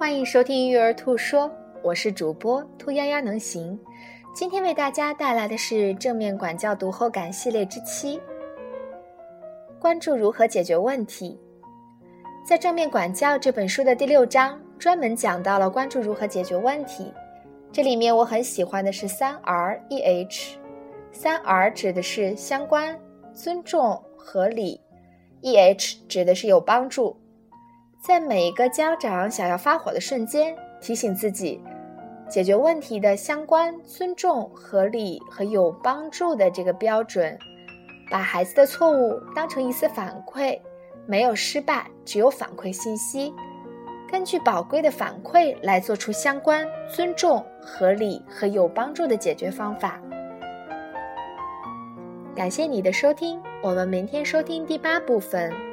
欢迎收听育儿兔说，我是主播兔丫丫能行。今天为大家带来的是正面管教读后感系列之七，关注如何解决问题。在《正面管教》这本书的第六章，专门讲到了关注如何解决问题。这里面我很喜欢的是三 R E H。三 R 指的是相关、尊重、合理；E H 指的是有帮助。在每一个家长想要发火的瞬间，提醒自己，解决问题的相关、尊重、合理和有帮助的这个标准，把孩子的错误当成一次反馈，没有失败，只有反馈信息，根据宝贵的反馈来做出相关、尊重、合理和有帮助的解决方法。感谢你的收听，我们明天收听第八部分。